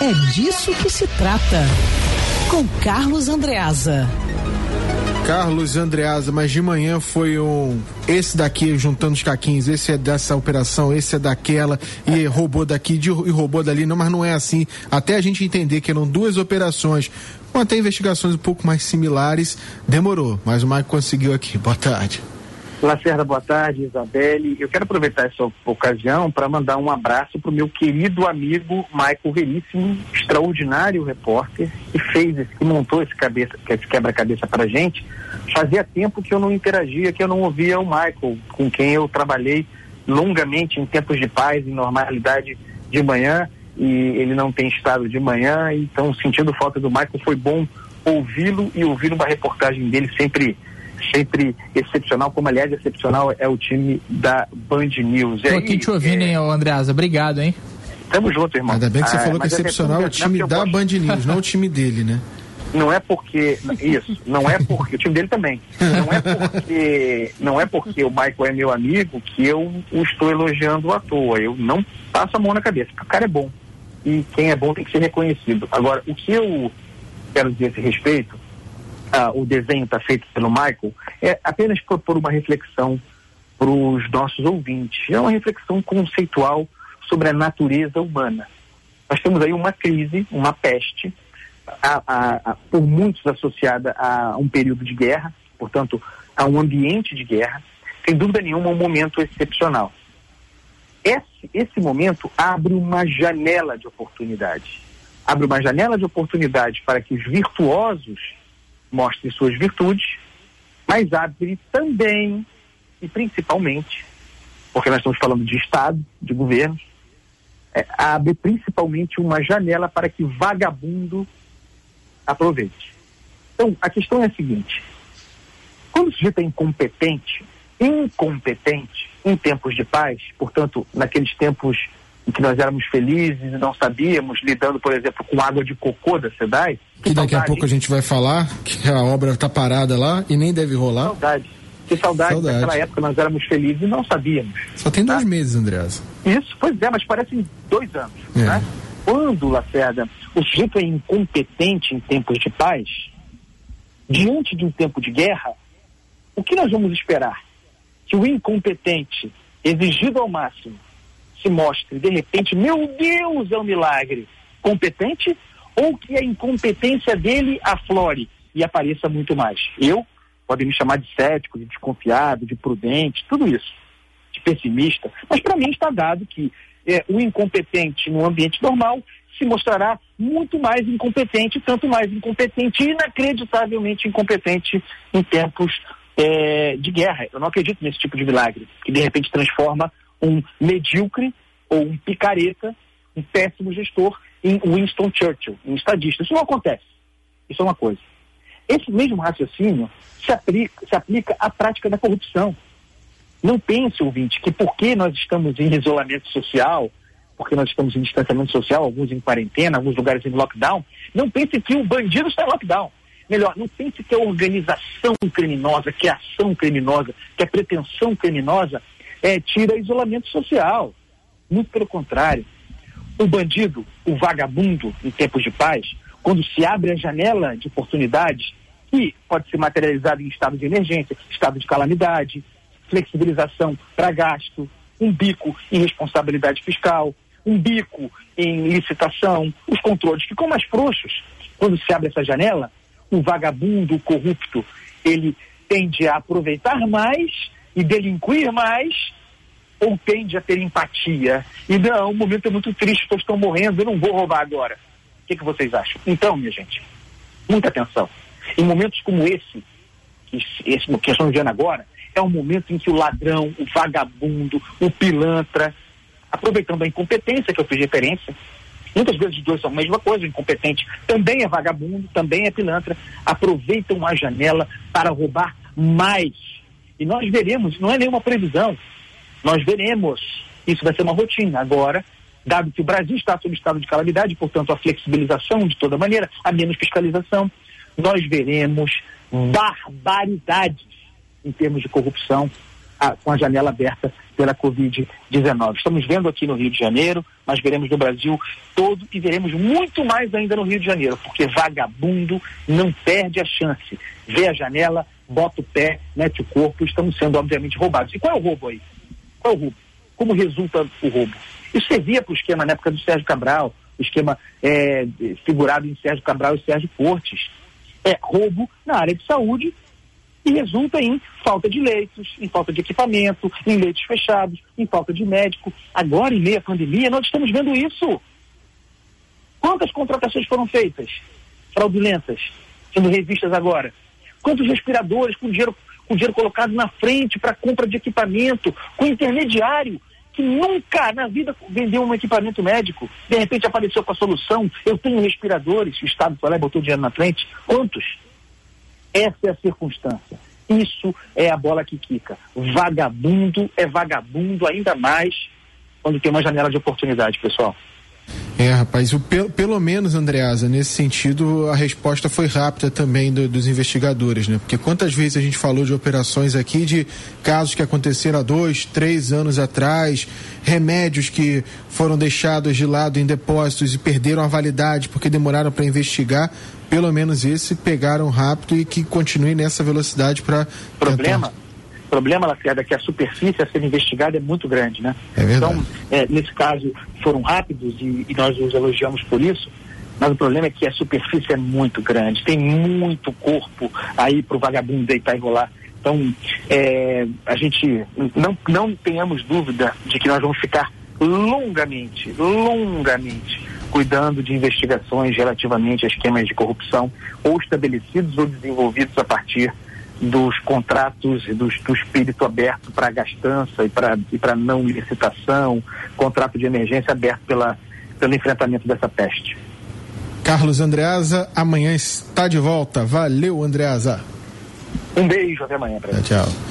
É disso que se trata. Com Carlos Andreasa. Carlos Andreasa, mas de manhã foi um. Esse daqui juntando os caquinhos, esse é dessa operação, esse é daquela, e roubou daqui de, e roubou dali, não, mas não é assim. Até a gente entender que eram duas operações, com até investigações um pouco mais similares, demorou, mas o Mike conseguiu aqui. Boa tarde. Lacerda, boa tarde, Isabelle. Eu quero aproveitar essa ocasião para mandar um abraço para o meu querido amigo Michael Veríssimo, extraordinário repórter, que fez esse, que montou esse, cabeça, esse quebra-cabeça para gente. Fazia tempo que eu não interagia, que eu não ouvia o Michael, com quem eu trabalhei longamente em tempos de paz, em normalidade de manhã, e ele não tem estado de manhã, então sentindo falta do Michael, foi bom ouvi-lo e ouvir uma reportagem dele sempre sempre excepcional, como aliás excepcional é o time da Band News. Estou aqui te ouvindo, é... hein, Andreasa? Obrigado, hein? Tamo junto, irmão. Ainda bem que você ah, falou que é excepcional é o time da gosto... Band News, não o time dele, né? Não é porque isso, não é porque o time dele também. Não é porque não é porque o Michael é meu amigo que eu o estou elogiando à toa. Eu não passo a mão na cabeça. O cara é bom e quem é bom tem que ser reconhecido. Agora, o que eu quero dizer a esse respeito ah, o desenho está feito pelo Michael, é apenas propor uma reflexão para os nossos ouvintes. É uma reflexão conceitual sobre a natureza humana. Nós temos aí uma crise, uma peste, a, a, a, por muitos associada a um período de guerra, portanto, a um ambiente de guerra, sem dúvida nenhuma, um momento excepcional. Esse, esse momento abre uma janela de oportunidade. Abre uma janela de oportunidade para que os virtuosos mostre suas virtudes, mas abre também e principalmente, porque nós estamos falando de Estado, de governos, é, abre principalmente uma janela para que vagabundo aproveite. Então, a questão é a seguinte: quando o sujeito é incompetente, incompetente em tempos de paz, portanto, naqueles tempos em que nós éramos felizes e não sabíamos, lidando, por exemplo, com água de cocô da SEDAI. Que daqui saudade. a pouco a gente vai falar que a obra está parada lá e nem deve rolar. Que saudade. Que saudade, saudade. daquela época nós éramos felizes e não sabíamos. Só tem dois tá? meses, Andreas. Isso, pois é, mas parecem dois anos. É. Né? Quando, Lacerda, o sujeito é incompetente em tempos de paz, diante de um tempo de guerra, o que nós vamos esperar? Que o incompetente, exigido ao máximo, se mostre, de repente, meu Deus, é um milagre, competente, ou que a incompetência dele aflore e apareça muito mais. Eu, podem me chamar de cético, de desconfiado, de prudente, tudo isso, de pessimista, mas para mim está dado que é, o incompetente no ambiente normal se mostrará muito mais incompetente, tanto mais incompetente, inacreditavelmente incompetente em tempos é, de guerra. Eu não acredito nesse tipo de milagre, que de repente transforma um medíocre ou um picareta, um péssimo gestor em Winston Churchill, um estadista. Isso não acontece. Isso é uma coisa. Esse mesmo raciocínio se aplica, se aplica à prática da corrupção. Não pense, ouvinte, que porque nós estamos em isolamento social, porque nós estamos em distanciamento social, alguns em quarentena, alguns lugares em lockdown, não pense que o bandido está em lockdown. Melhor, não pense que a organização criminosa, que a ação criminosa, que a pretensão criminosa é, tira isolamento social. Muito pelo contrário. O bandido, o vagabundo, em tempos de paz, quando se abre a janela de oportunidades, que pode ser materializado em estado de emergência, estado de calamidade, flexibilização para gasto, um bico em responsabilidade fiscal, um bico em licitação, os controles ficam mais frouxos. Quando se abre essa janela, o vagabundo, o corrupto, ele tende a aproveitar mais e delinquir mais ou tende a ter empatia? E não, o momento é muito triste, todos estão morrendo, eu não vou roubar agora. O que, que vocês acham? Então, minha gente, muita atenção. Em momentos como esse, que, esse que estamos vendo agora, é um momento em que o ladrão, o vagabundo, o pilantra, aproveitando a incompetência que eu fiz referência, muitas vezes os dois são a mesma coisa, o incompetente também é vagabundo, também é pilantra, aproveitam a janela para roubar mais e nós veremos, não é nenhuma previsão, nós veremos. Isso vai ser uma rotina. Agora, dado que o Brasil está sob estado de calamidade, portanto, a flexibilização de toda maneira, a menos fiscalização, nós veremos barbaridades em termos de corrupção, a, com a janela aberta pela Covid-19. Estamos vendo aqui no Rio de Janeiro, mas veremos no Brasil todo e veremos muito mais ainda no Rio de Janeiro, porque vagabundo não perde a chance. Vê a janela, bota o pé, mete o corpo, estamos sendo obviamente roubados. E qual é o roubo aí? Qual é o roubo? Como resulta o roubo? Isso servia para o esquema na época do Sérgio Cabral, o esquema é, figurado em Sérgio Cabral e Sérgio Cortes. É roubo na área de saúde e resulta em falta de leitos, em falta de equipamento, em leitos fechados, em falta de médico. Agora, em meio à pandemia, nós estamos vendo isso. Quantas contratações foram feitas? Fraudulentas, sendo revistas agora. Quantos respiradores com dinheiro, com dinheiro colocado na frente para compra de equipamento, com intermediário que nunca na vida vendeu um equipamento médico, de repente apareceu com a solução, eu tenho respiradores, o Estado foi lá e botou dinheiro na frente. Quantos? Essa é a circunstância. Isso é a bola que quica. Vagabundo é vagabundo ainda mais quando tem uma janela de oportunidade, pessoal. É, rapaz, o, pelo, pelo menos, Andreasa, nesse sentido, a resposta foi rápida também do, dos investigadores, né? Porque quantas vezes a gente falou de operações aqui, de casos que aconteceram há dois, três anos atrás, remédios que foram deixados de lado em depósitos e perderam a validade porque demoraram para investigar. Pelo menos esse pegaram rápido e que continue nessa velocidade para. Problema? Tentar problema, Lacerda, é que a superfície a ser investigada é muito grande, né? É então, é, nesse caso, foram rápidos e, e, nós os elogiamos por isso, mas o problema é que a superfície é muito grande, tem muito corpo aí para o vagabundo deitar e rolar. Então, é, a gente não, não tenhamos dúvida de que nós vamos ficar longamente, longamente cuidando de investigações relativamente a esquemas de corrupção ou estabelecidos ou desenvolvidos a partir dos contratos e do, espírito aberto para gastança e para e não licitação, contrato de emergência aberto pela, pelo enfrentamento dessa peste. Carlos Andreasa, amanhã está de volta. Valeu, Andreasa. Um beijo, até amanhã. Tchau, tchau.